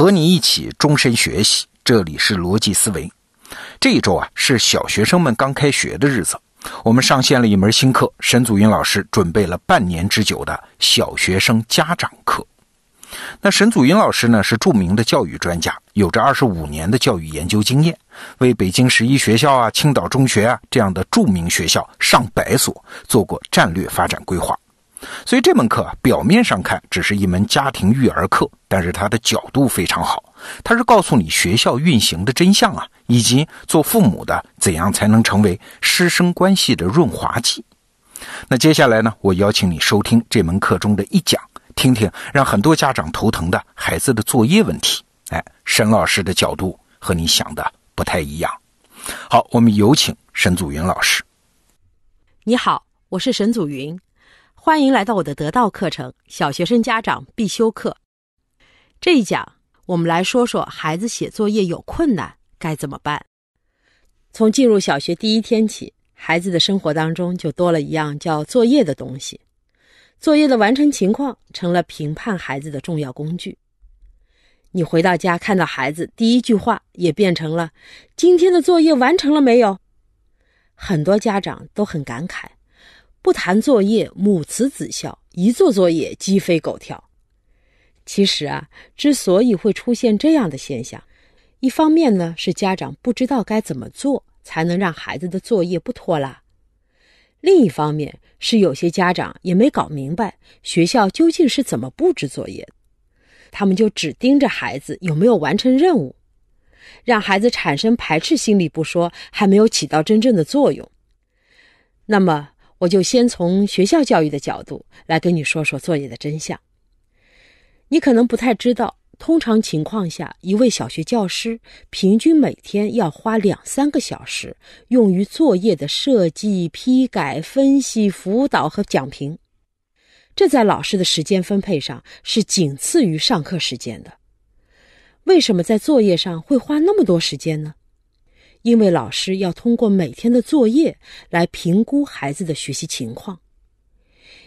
和你一起终身学习。这里是逻辑思维。这一周啊，是小学生们刚开学的日子。我们上线了一门新课，沈祖云老师准备了半年之久的小学生家长课。那沈祖云老师呢，是著名的教育专家，有着二十五年的教育研究经验，为北京十一学校啊、青岛中学啊这样的著名学校上百所做过战略发展规划。所以这门课啊，表面上看只是一门家庭育儿课，但是它的角度非常好，它是告诉你学校运行的真相啊，以及做父母的怎样才能成为师生关系的润滑剂。那接下来呢，我邀请你收听这门课中的一讲。听听让很多家长头疼的孩子的作业问题，哎，沈老师的角度和你想的不太一样。好，我们有请沈祖云老师。你好，我是沈祖云，欢迎来到我的得道课程——小学生家长必修课。这一讲，我们来说说孩子写作业有困难该怎么办。从进入小学第一天起，孩子的生活当中就多了一样叫作业的东西。作业的完成情况成了评判孩子的重要工具。你回到家看到孩子，第一句话也变成了：“今天的作业完成了没有？”很多家长都很感慨：“不谈作业，母慈子孝；一做作业，鸡飞狗跳。”其实啊，之所以会出现这样的现象，一方面呢是家长不知道该怎么做才能让孩子的作业不拖拉。另一方面是有些家长也没搞明白学校究竟是怎么布置作业，他们就只盯着孩子有没有完成任务，让孩子产生排斥心理不说，还没有起到真正的作用。那么，我就先从学校教育的角度来跟你说说作业的真相。你可能不太知道。通常情况下，一位小学教师平均每天要花两三个小时用于作业的设计、批改、分析、辅导和讲评。这在老师的时间分配上是仅次于上课时间的。为什么在作业上会花那么多时间呢？因为老师要通过每天的作业来评估孩子的学习情况。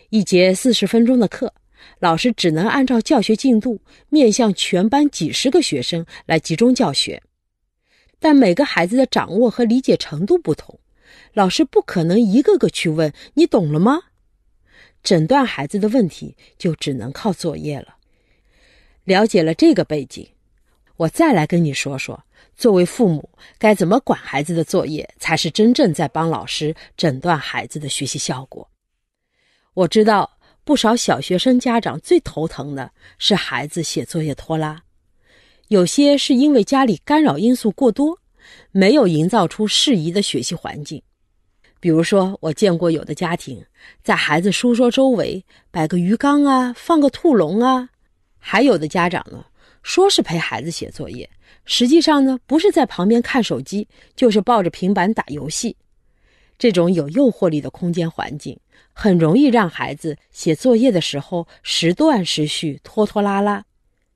一节四十分钟的课。老师只能按照教学进度，面向全班几十个学生来集中教学，但每个孩子的掌握和理解程度不同，老师不可能一个个去问你懂了吗？诊断孩子的问题就只能靠作业了。了解了这个背景，我再来跟你说说，作为父母该怎么管孩子的作业，才是真正在帮老师诊断孩子的学习效果。我知道。不少小学生家长最头疼的是孩子写作业拖拉，有些是因为家里干扰因素过多，没有营造出适宜的学习环境。比如说，我见过有的家庭在孩子书桌周围摆个鱼缸啊，放个兔笼啊；还有的家长呢，说是陪孩子写作业，实际上呢，不是在旁边看手机，就是抱着平板打游戏。这种有诱惑力的空间环境。很容易让孩子写作业的时候时断时续、拖拖拉拉，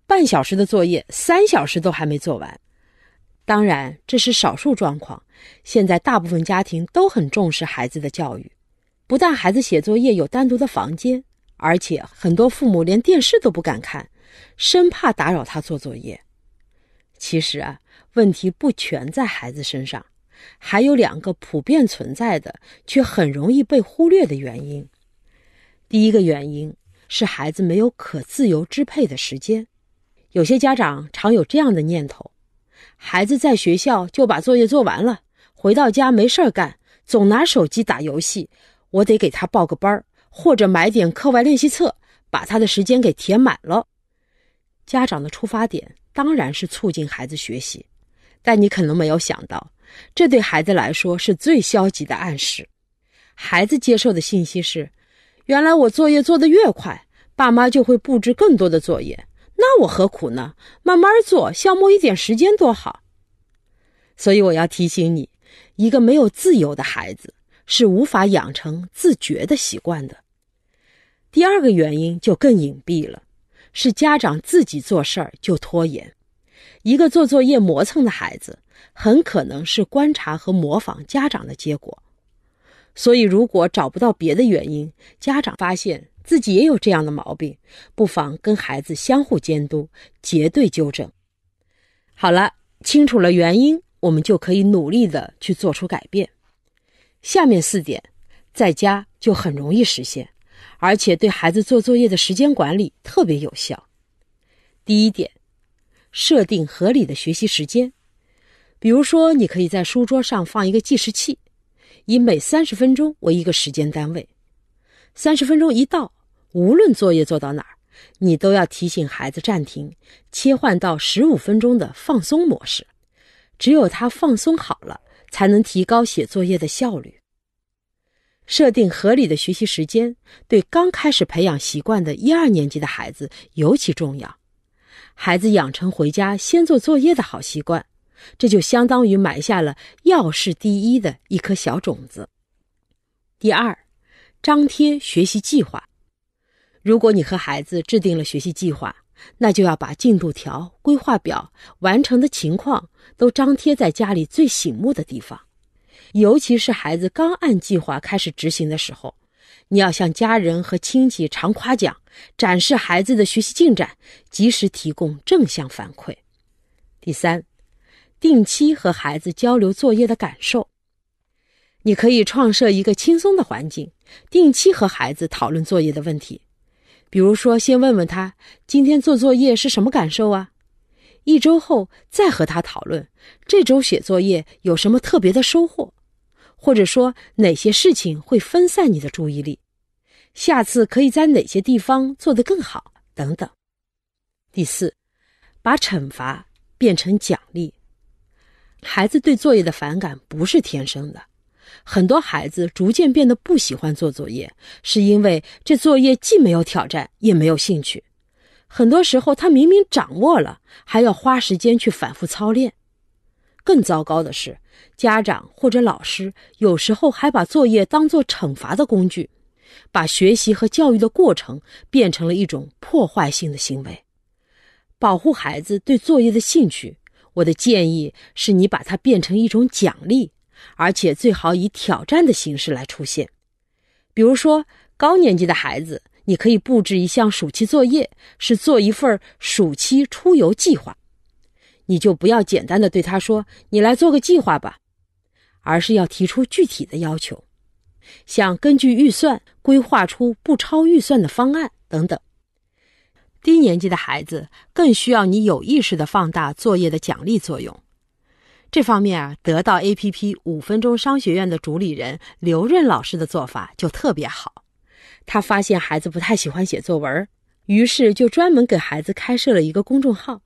半小时的作业三小时都还没做完。当然，这是少数状况。现在大部分家庭都很重视孩子的教育，不但孩子写作业有单独的房间，而且很多父母连电视都不敢看，生怕打扰他做作业。其实啊，问题不全在孩子身上。还有两个普遍存在的却很容易被忽略的原因。第一个原因是孩子没有可自由支配的时间。有些家长常有这样的念头：孩子在学校就把作业做完了，回到家没事干，总拿手机打游戏，我得给他报个班或者买点课外练习册，把他的时间给填满了。家长的出发点当然是促进孩子学习，但你可能没有想到。这对孩子来说是最消极的暗示。孩子接受的信息是：原来我作业做得越快，爸妈就会布置更多的作业。那我何苦呢？慢慢做，消磨一点时间多好。所以我要提醒你，一个没有自由的孩子是无法养成自觉的习惯的。第二个原因就更隐蔽了，是家长自己做事儿就拖延。一个做作业磨蹭的孩子。很可能是观察和模仿家长的结果，所以如果找不到别的原因，家长发现自己也有这样的毛病，不妨跟孩子相互监督，结对纠正。好了，清楚了原因，我们就可以努力的去做出改变。下面四点，在家就很容易实现，而且对孩子做作业的时间管理特别有效。第一点，设定合理的学习时间，比如说，你可以在书桌上放一个计时器，以每三十分钟为一个时间单位，三十分钟一到，无论作业做到哪儿。你都要提醒孩子暂停，切换到十五分钟的放松模式。只有他放松好了，才能提高写作业的效率。设定合理的学习时间，对刚开始培养习惯的一二年级的孩子尤其重要。孩子养成回家先做作业的好习惯，这就相当于埋下了要事第一的一颗小种子。第二，张贴学习计划。如果你和孩子制定了学习计划，那就要把进度条、规划表、完成的情况都张贴在家里最醒目的地方。尤其是孩子刚按计划开始执行的时候，你要向家人和亲戚常夸奖，展示孩子的学习进展，及时提供正向反馈。第三，定期和孩子交流作业的感受。你可以创设一个轻松的环境，定期和孩子讨论作业的问题。比如说，先问问他今天做作业是什么感受啊？一周后再和他讨论这周写作业有什么特别的收获，或者说哪些事情会分散你的注意力，下次可以在哪些地方做得更好等等。第四，把惩罚变成奖励。孩子对作业的反感不是天生的。很多孩子逐渐变得不喜欢做作业，是因为这作业既没有挑战，也没有兴趣。很多时候，他明明掌握了，还要花时间去反复操练。更糟糕的是，家长或者老师有时候还把作业当作惩罚的工具，把学习和教育的过程变成了一种破坏性的行为。保护孩子对作业的兴趣，我的建议是你把它变成一种奖励。而且最好以挑战的形式来出现，比如说高年级的孩子，你可以布置一项暑期作业，是做一份暑期出游计划。你就不要简单的对他说“你来做个计划吧”，而是要提出具体的要求，像根据预算规划出不超预算的方案等等。低年级的孩子更需要你有意识的放大作业的奖励作用。这方面啊，得到 APP 五分钟商学院的主理人刘润老师的做法就特别好。他发现孩子不太喜欢写作文，于是就专门给孩子开设了一个公众号，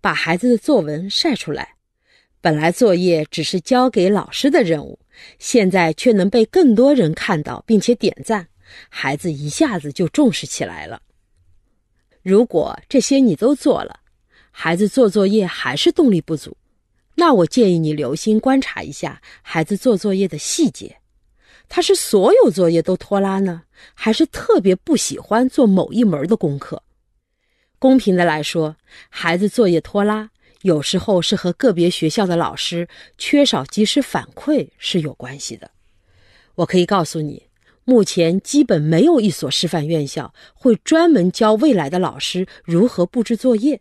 把孩子的作文晒出来。本来作业只是交给老师的任务，现在却能被更多人看到并且点赞，孩子一下子就重视起来了。如果这些你都做了，孩子做作业还是动力不足。那我建议你留心观察一下孩子做作业的细节，他是所有作业都拖拉呢，还是特别不喜欢做某一门的功课？公平的来说，孩子作业拖拉有时候是和个别学校的老师缺少及时反馈是有关系的。我可以告诉你，目前基本没有一所师范院校会专门教未来的老师如何布置作业，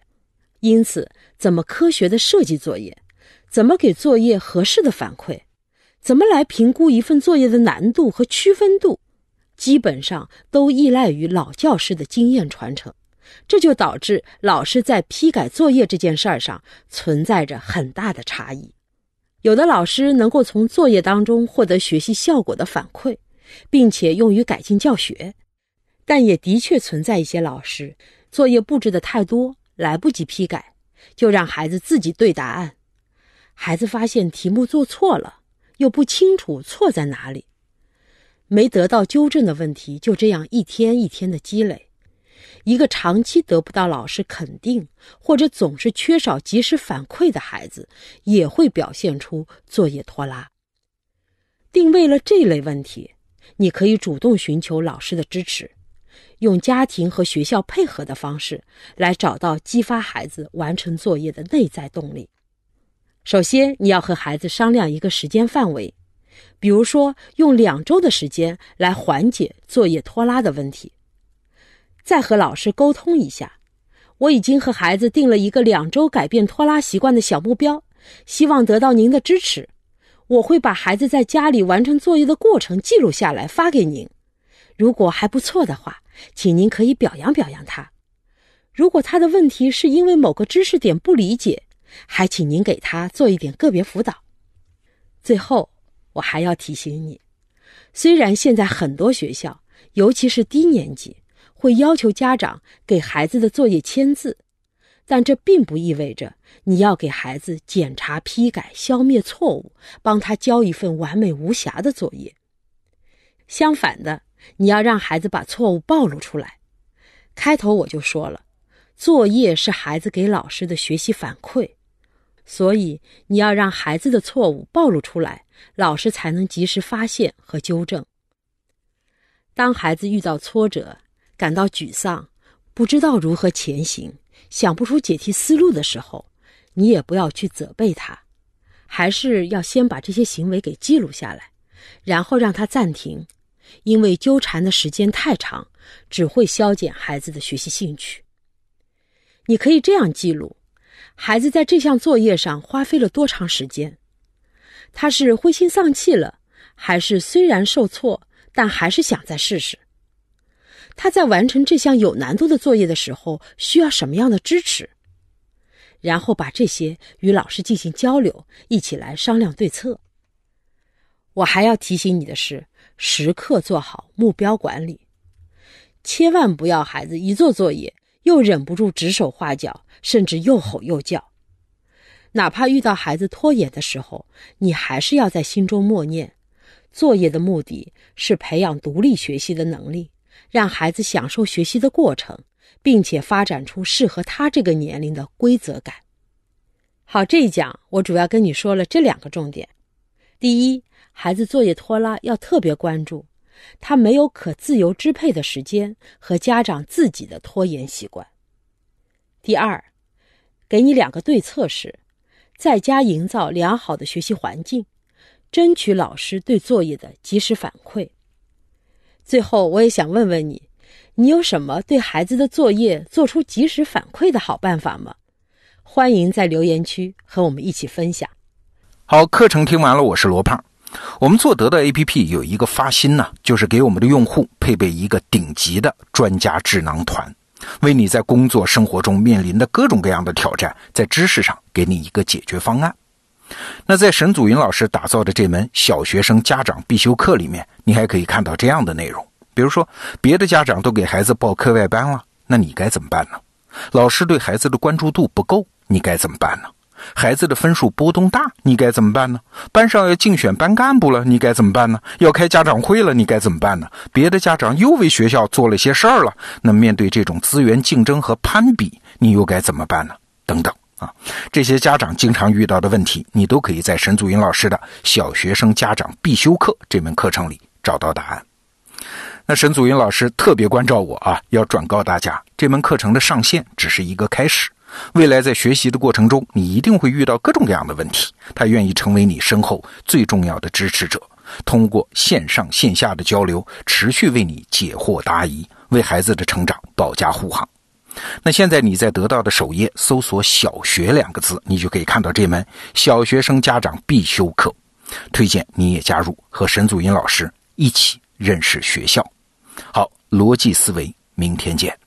因此怎么科学的设计作业。怎么给作业合适的反馈？怎么来评估一份作业的难度和区分度？基本上都依赖于老教师的经验传承，这就导致老师在批改作业这件事儿上存在着很大的差异。有的老师能够从作业当中获得学习效果的反馈，并且用于改进教学，但也的确存在一些老师作业布置的太多，来不及批改，就让孩子自己对答案。孩子发现题目做错了，又不清楚错在哪里，没得到纠正的问题就这样一天一天的积累。一个长期得不到老师肯定，或者总是缺少及时反馈的孩子，也会表现出作业拖拉。定位了这类问题，你可以主动寻求老师的支持，用家庭和学校配合的方式来找到激发孩子完成作业的内在动力。首先，你要和孩子商量一个时间范围，比如说用两周的时间来缓解作业拖拉的问题。再和老师沟通一下，我已经和孩子定了一个两周改变拖拉习惯的小目标，希望得到您的支持。我会把孩子在家里完成作业的过程记录下来发给您。如果还不错的话，请您可以表扬表扬他。如果他的问题是因为某个知识点不理解，还请您给他做一点个别辅导。最后，我还要提醒你，虽然现在很多学校，尤其是低年级，会要求家长给孩子的作业签字，但这并不意味着你要给孩子检查、批改、消灭错误，帮他交一份完美无瑕的作业。相反的，你要让孩子把错误暴露出来。开头我就说了，作业是孩子给老师的学习反馈。所以，你要让孩子的错误暴露出来，老师才能及时发现和纠正。当孩子遇到挫折、感到沮丧、不知道如何前行、想不出解题思路的时候，你也不要去责备他，还是要先把这些行为给记录下来，然后让他暂停，因为纠缠的时间太长，只会消减孩子的学习兴趣。你可以这样记录。孩子在这项作业上花费了多长时间？他是灰心丧气了，还是虽然受挫，但还是想再试试？他在完成这项有难度的作业的时候需要什么样的支持？然后把这些与老师进行交流，一起来商量对策。我还要提醒你的是，时刻做好目标管理，千万不要孩子一做作业又忍不住指手画脚。甚至又吼又叫，哪怕遇到孩子拖延的时候，你还是要在心中默念：作业的目的是培养独立学习的能力，让孩子享受学习的过程，并且发展出适合他这个年龄的规则感。好，这一讲我主要跟你说了这两个重点：第一，孩子作业拖拉要特别关注，他没有可自由支配的时间和家长自己的拖延习惯；第二。给你两个对策是，在家营造良好的学习环境，争取老师对作业的及时反馈。最后，我也想问问你，你有什么对孩子的作业做出及时反馈的好办法吗？欢迎在留言区和我们一起分享。好，课程听完了，我是罗胖。我们做得到 APP 有一个发心呢，就是给我们的用户配备一个顶级的专家智囊团。为你在工作生活中面临的各种各样的挑战，在知识上给你一个解决方案。那在沈祖云老师打造的这门小学生家长必修课里面，你还可以看到这样的内容：比如说，别的家长都给孩子报课外班了，那你该怎么办呢？老师对孩子的关注度不够，你该怎么办呢？孩子的分数波动大，你该怎么办呢？班上要竞选班干部了，你该怎么办呢？要开家长会了，你该怎么办呢？别的家长又为学校做了些事儿了，那面对这种资源竞争和攀比，你又该怎么办呢？等等啊，这些家长经常遇到的问题，你都可以在沈祖英老师的小学生家长必修课这门课程里找到答案。那沈祖英老师特别关照我啊，要转告大家，这门课程的上线只是一个开始。未来在学习的过程中，你一定会遇到各种各样的问题。他愿意成为你身后最重要的支持者，通过线上线下的交流，持续为你解惑答疑，为孩子的成长保驾护航。那现在你在得到的首页搜索“小学”两个字，你就可以看到这门小学生家长必修课。推荐你也加入，和沈祖英老师一起认识学校。好，逻辑思维，明天见。